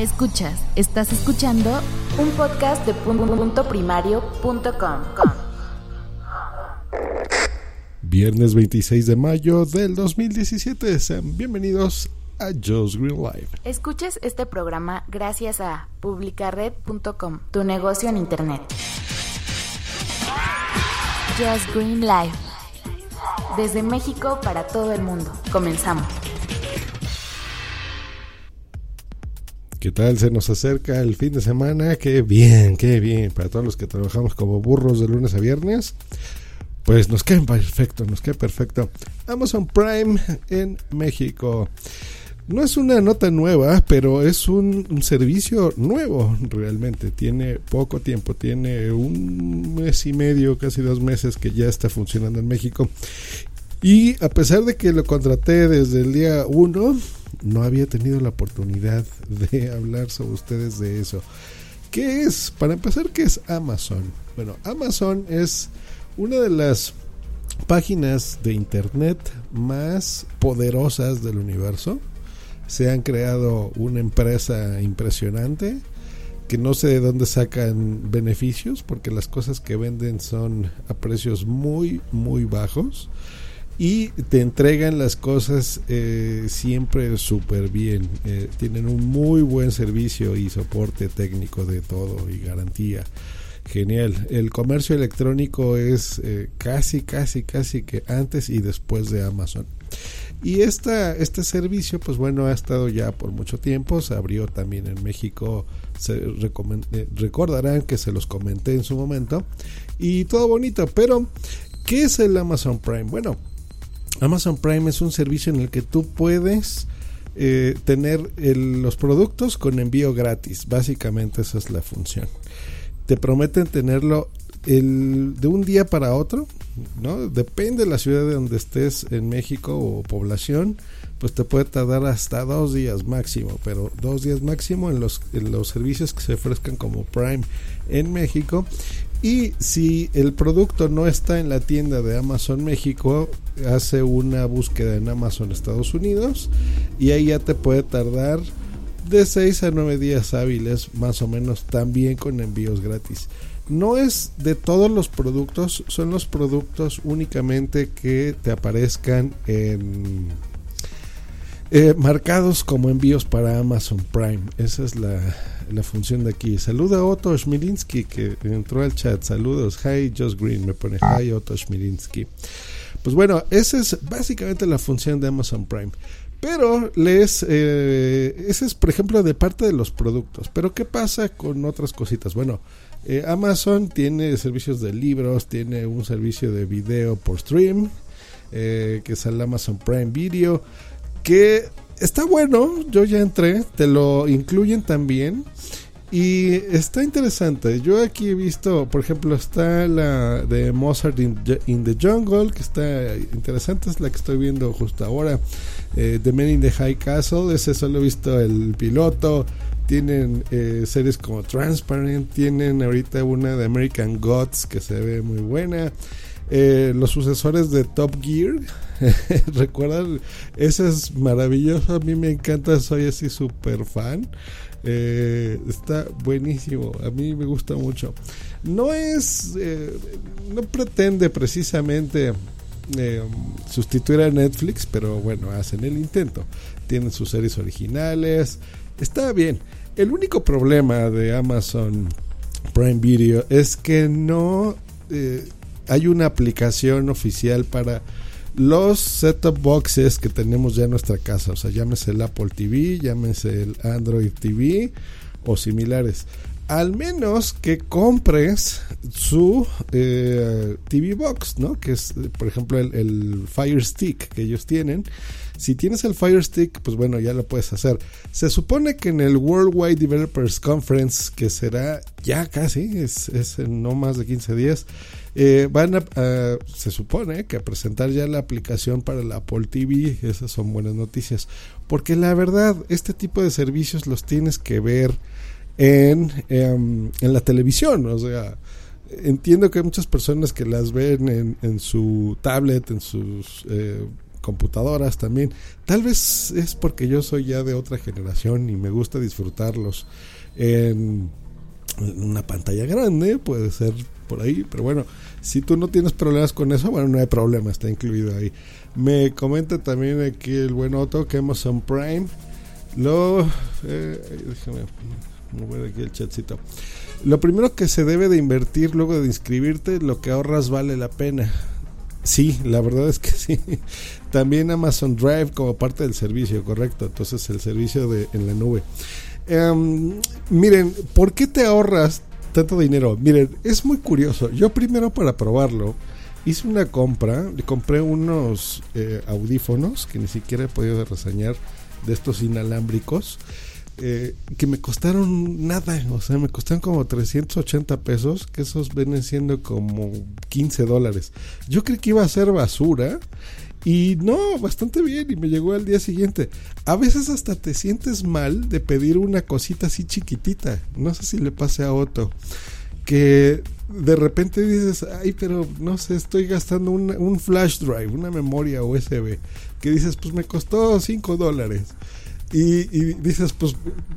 Escuchas, estás escuchando un podcast de punto primario.com. Viernes 26 de mayo del 2017. Sean bienvenidos a Joe's Green Live. Escuches este programa gracias a publicared.com, tu negocio en internet. Just Green Live. Desde México para todo el mundo. Comenzamos. ¿Qué tal? Se nos acerca el fin de semana. Qué bien, qué bien. Para todos los que trabajamos como burros de lunes a viernes. Pues nos queda perfecto, nos queda perfecto. Amazon Prime en México. No es una nota nueva, pero es un, un, servicio nuevo realmente. Tiene poco tiempo, tiene un mes y medio, casi dos meses que ya está funcionando en México. Y a pesar de que lo contraté desde el día 1, no había tenido la oportunidad de hablar sobre ustedes de eso. ¿Qué es? Para empezar, ¿qué es Amazon? Bueno, Amazon es una de las páginas de internet más poderosas del universo. Se han creado una empresa impresionante que no sé de dónde sacan beneficios porque las cosas que venden son a precios muy muy bajos y te entregan las cosas eh, siempre súper bien. Eh, tienen un muy buen servicio y soporte técnico de todo y garantía. Genial. El comercio electrónico es eh, casi, casi, casi que antes y después de Amazon. Y esta, este servicio, pues bueno, ha estado ya por mucho tiempo. Se abrió también en México. Se recordarán que se los comenté en su momento. Y todo bonito. Pero, ¿qué es el Amazon Prime? Bueno, Amazon Prime es un servicio en el que tú puedes eh, tener el, los productos con envío gratis. Básicamente esa es la función. Te prometen tenerlo el, de un día para otro, ¿no? Depende de la ciudad de donde estés en México o población, pues te puede tardar hasta dos días máximo, pero dos días máximo en los, en los servicios que se ofrezcan como Prime en México. Y si el producto no está en la tienda de Amazon México, hace una búsqueda en Amazon Estados Unidos y ahí ya te puede tardar de 6 a 9 días hábiles más o menos también con envíos gratis. No es de todos los productos, son los productos únicamente que te aparezcan en eh, marcados como envíos para Amazon Prime. Esa es la, la función de aquí. Saluda a Otto Schmilinski que entró al chat. Saludos. Hi, Just Green. Me pone Hi, Otto Schmilinski. Pues bueno, esa es básicamente la función de Amazon Prime. Pero les, eh, ese es por ejemplo de parte de los productos. Pero ¿qué pasa con otras cositas? Bueno, eh, Amazon tiene servicios de libros, tiene un servicio de video por stream, eh, que es el Amazon Prime Video, que está bueno, yo ya entré, te lo incluyen también. Y está interesante. Yo aquí he visto, por ejemplo, está la de Mozart in, the Jungle, que está interesante, es la que estoy viendo justo ahora. Eh, the Man in the High Castle, ese solo he visto el piloto. Tienen eh, series como Transparent, tienen ahorita una de American Gods que se ve muy buena. Eh, los sucesores de Top Gear, recuerdan, ese es maravilloso, a mí me encanta, soy así súper fan. Eh, está buenísimo, a mí me gusta mucho. No es, eh, no pretende precisamente eh, sustituir a Netflix, pero bueno, hacen el intento. Tienen sus series originales, está bien. El único problema de Amazon Prime Video es que no hay una aplicación oficial para los set-top boxes que tenemos ya en nuestra casa, o sea, llámese el Apple TV, llámese el Android TV o similares. Al menos que compres su eh, TV Box, ¿no? Que es, por ejemplo, el, Fire Stick que ellos tienen. Si tienes el Fire Stick, pues bueno, ya lo puedes hacer. Se supone que en el Worldwide Developers Conference, que será ya casi, es, es en no más de 15 días, eh, van a, se supone que a presentar ya la aplicación para la Apple TV. Esas son buenas noticias. Porque la verdad, este tipo de servicios los tienes que ver en, em, en la televisión. O sea, entiendo que hay muchas personas que las ven en, su tablet, en sus eh, computadoras también. Tal vez es porque yo soy ya de otra generación y me gusta disfrutarlos en una pantalla grande, puede ser por ahí, pero bueno, si tú no tienes problemas con eso, bueno, no hay problema, está incluido ahí. Me comenta también aquí el buen Otto que Amazon Prime lo eh, déjame aquí el. Lo primero que se debe de invertir luego de inscribirte, lo que ahorras vale la pena. Sí, la verdad es que sí. También Amazon Drive como parte del servicio, correcto. Entonces el servicio de en la nube. Em, miren, ¿por qué te ahorras tanto dinero? Miren, es muy curioso. Yo primero para probarlo hice una compra, compré unos eh, audífonos que ni siquiera he podido reseñar de estos inalámbricos. Eh, que me costaron nada, o sea, me costaron como 380 pesos, que esos vienen siendo como 15 dólares. Yo creí que iba a ser basura y no, bastante bien y me llegó al día siguiente. A veces hasta te sientes mal de pedir una cosita así chiquitita, no sé si le pase a Otto, que de repente dices, ay, pero no sé, estoy gastando un, un flash drive, una memoria USB, que dices, pues me costó 5 dólares. Y, dices, pues,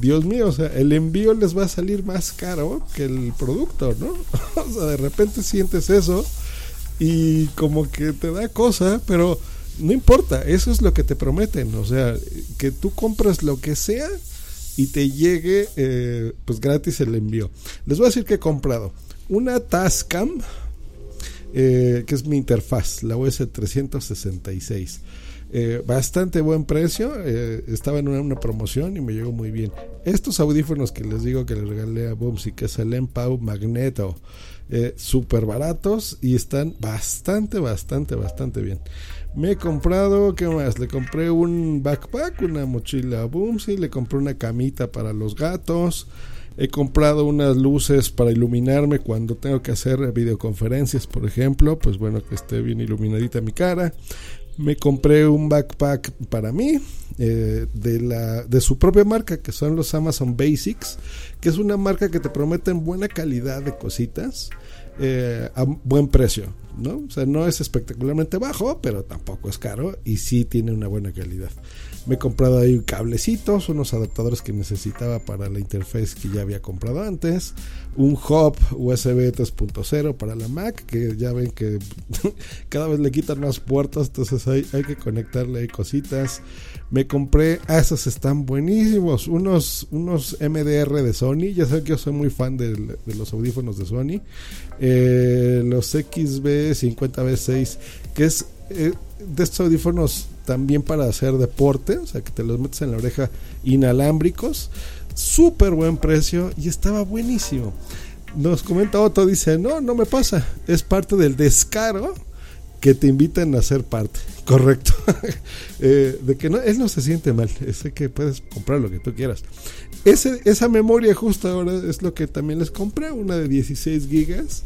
Dios mío, o sea, el envío les va a salir más caro que el producto, ¿no? o sea, de repente sientes eso y como que te da cosa, pero no importa, eso es lo que te prometen, o sea, que tú compras lo que sea y te llegue, eh, pues, gratis el envío. Les voy a decir que he comprado una Tascam, eh, que es mi interfaz, la US 366 eh, bastante buen precio. Eh, estaba en una, promoción y me llegó muy bien. Estos audífonos que les digo que les regalé a Bumsy, que es el Empau Magneto, eh, súper baratos y están bastante, bastante, bastante bien. Me he comprado, ¿qué más? Le compré un backpack, una mochila a Bumsy, le compré una camita para los gatos. He comprado unas luces para iluminarme cuando tengo que hacer videoconferencias, por ejemplo. Pues bueno, que esté bien iluminadita mi cara me compré un backpack para mí eh, de, la, de su propia marca que son los Amazon Basics que es una marca que te prometen buena calidad de cositas eh, a buen precio ¿no? o sea no es espectacularmente bajo pero tampoco es caro y sí tiene una buena calidad me he comprado ahí cablecitos, unos adaptadores que necesitaba para la interfaz que ya había comprado antes, un hub USB 3.0 para la Mac, que ya ven que cada vez le quitan más puertas, entonces hay, hay que conectarle cositas. Me compré, ah, esos están buenísimos, unos, unos MDR de Sony, ya sé que yo soy muy fan de, los audífonos de Sony, eh, los XB50B6, que es eh, de estos audífonos también para hacer deporte, o sea que te los metes en la oreja inalámbricos, súper buen precio y estaba buenísimo. Nos comenta Otto, dice, no, no me pasa, es parte del descaro que te invitan a ser parte, correcto. Eh, de que no, él no se siente mal, es que puedes comprar lo que tú quieras. Esa memoria justo ahora es lo que también les compré, una de 16 gigas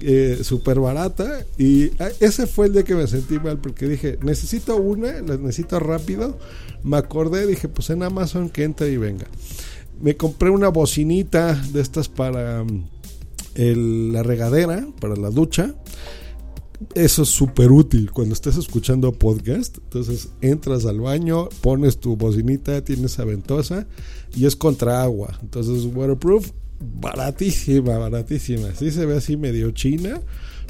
eh, súper barata. Y ese fue el día que me sentí mal porque dije, necesito una, la necesito rápido. Me acordé, dije, pues en Amazon que entre y venga. Me compré una bocinita de estas para mm, la regadera, para la ducha. Eso es súper útil cuando estés escuchando podcast. Entonces entras al baño, pones tu bocinita, tienes aventosa y es contra agua. Entonces waterproof baratísima, baratísima. Sí se ve así medio china,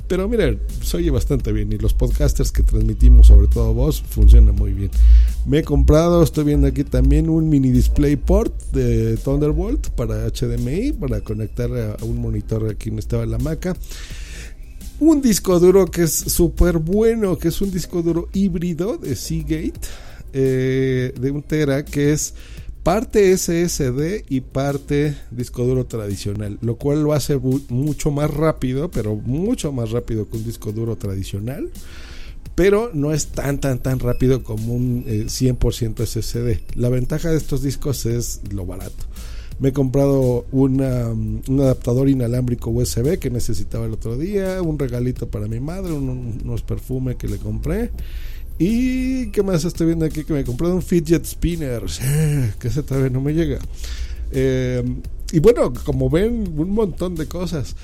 pero miren, se oye bastante bien y los podcasters que transmitimos, sobre todo vos, funciona muy bien. Me he comprado, estoy viendo aquí también un mini display port de Thunderbolt para HDMI, para conectar a un monitor aquí en estaba la maca. Un disco duro que es súper bueno, que es un disco duro híbrido de Seagate, eh, de un tera, que es parte SSD y parte disco duro tradicional, lo cual lo hace mucho más rápido, pero mucho más rápido que un disco duro tradicional. Pero no es tan tan tan rápido como un 100% eh, SSD. La ventaja de estos discos es lo barato. Me he comprado una, un adaptador inalámbrico USB que necesitaba el otro día, un regalito para mi madre, unos perfumes que le compré y qué más estoy viendo aquí que me he comprado un fidget spinner, que ese todavía no me llega. Eh, y bueno, como ven, un montón de cosas.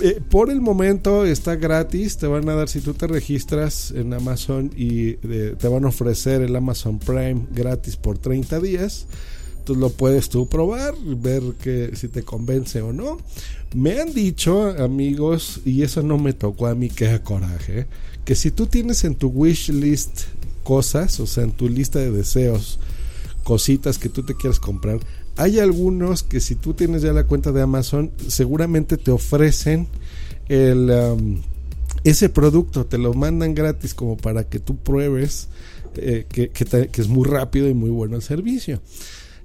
Eh, por el momento está gratis, te van a dar si tú te registras en Amazon y eh, te van a ofrecer el Amazon Prime gratis por 30 días. Lo puedes tú probar, ver que si te convence o no. Me han dicho amigos, y eso no me tocó a mí, que coraje, que si tú tienes en tu wish list cosas, o sea, en tu lista de deseos, cositas que tú te quieras comprar, hay algunos que si tú tienes ya la cuenta de Amazon, seguramente te ofrecen el, um, ese producto, te lo mandan gratis como para que tú pruebes eh, que, que es muy rápido y muy bueno el servicio.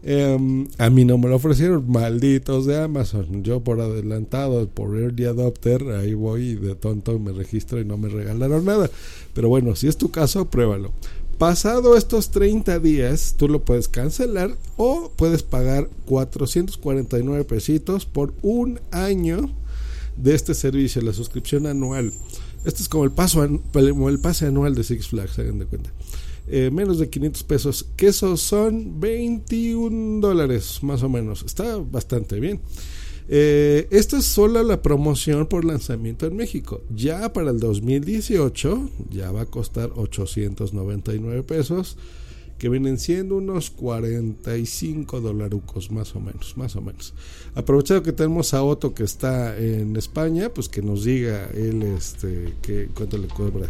Em, a mí no me lo ofrecieron, malditos de Amazon. Yo por adelantado, por early adopter, ahí voy de tonto me registro y no me regalaron nada. Pero bueno, si es tu caso, pruébalo. Pasado estos 30 días, tú lo puedes cancelar o puedes pagar 449 pesitos por un año de este servicio, la suscripción anual. Este es como el, paso, pase anual de Six Flags, hagan de cuenta. Eh, menos de 500 pesos, que esos son 21 dólares más o menos. Está bastante bien. Eh, esta es solo la promoción por lanzamiento en México. Ya para el 2018 ya va a costar 899 pesos, que vienen siendo unos 45 dolarucos más o menos, más o menos. Aprovechado que tenemos a Otto que está en España, pues que nos diga él este que cuánto le cobran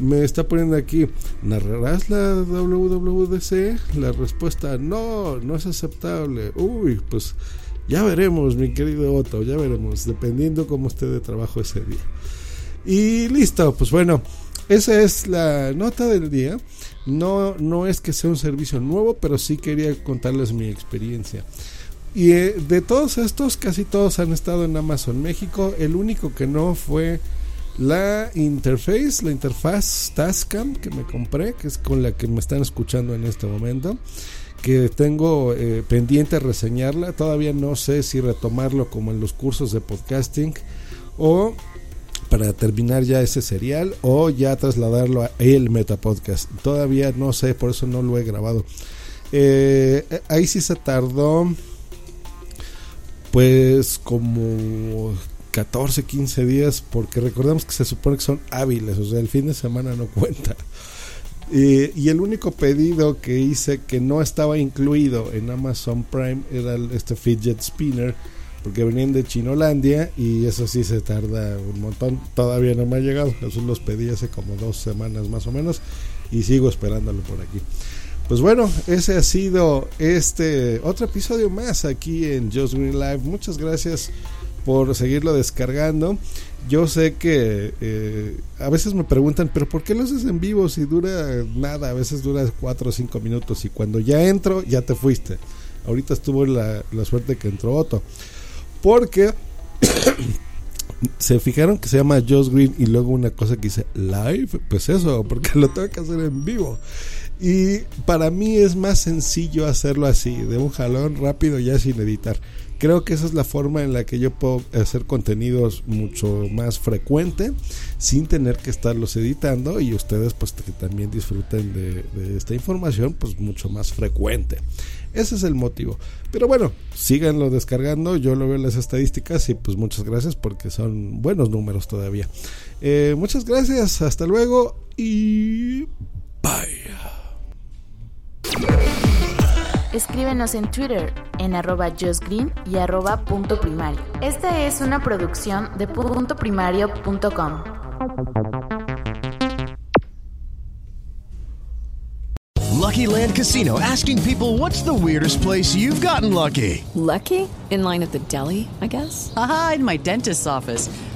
me está poniendo aquí, ¿narrarás la WWDC? La respuesta, no, no es aceptable. Uy, pues ya veremos, mi querido Otto, ya veremos, dependiendo cómo esté de trabajo ese día. Y listo, pues bueno, esa es la nota del día. No, no es que sea un servicio nuevo, pero sí quería contarles mi experiencia. Y eh, de todos estos, casi todos han estado en Amazon México. El único que no fue la interface, la interfaz Tascam que me compré, que es con la que me están escuchando en este momento, que tengo eh, pendiente reseñarla. Todavía no sé si retomarlo como en los cursos de podcasting o para terminar ya ese serial o ya trasladarlo a el Metapodcast. Todavía no sé, por eso no lo he grabado. Eh, ahí sí se tardó pues como 14, 15 días, porque recordemos que se supone que son hábiles, o sea, el fin de semana no cuenta. y el único pedido que hice que no estaba incluido en Amazon Prime era este fidget spinner, porque venían de Chinolandia y eso sí se tarda un montón. Todavía no me ha llegado, eso los pedí hace como dos semanas más o menos y sigo esperándolo por aquí. Pues bueno, ese ha sido este otro episodio más aquí en Just Green Live. Muchas gracias por seguirlo descargando. Yo sé que eh, a veces me preguntan, pero ¿por qué lo haces en vivo si dura nada? A veces dura 4 o 5 minutos y cuando ya entro ya te fuiste. Ahorita estuvo la, la suerte que entró Otto. Porque se fijaron que se llama Josh Green y luego una cosa que dice live, pues eso, porque lo tengo que hacer en vivo. Y para mí es más sencillo hacerlo así, de un jalón rápido ya sin editar creo que esa es la forma en la que yo puedo hacer contenidos mucho más frecuente sin tener que estarlos editando y ustedes pues que también disfruten de, esta información pues mucho más frecuente. Ese es el motivo. Pero bueno, síganlo descargando. Yo lo veo las estadísticas y pues muchas gracias porque son buenos números todavía. Eh, muchas gracias. Hasta luego y bye. Escríbenos en Twitter en arroba justgreen y arroba punto primario. Esta es una producción de puntoprimario.com. Lucky Land Casino asking people what's the weirdest place you've gotten lucky? Lucky? In line at the deli, I guess? Aha, in my dentist's office.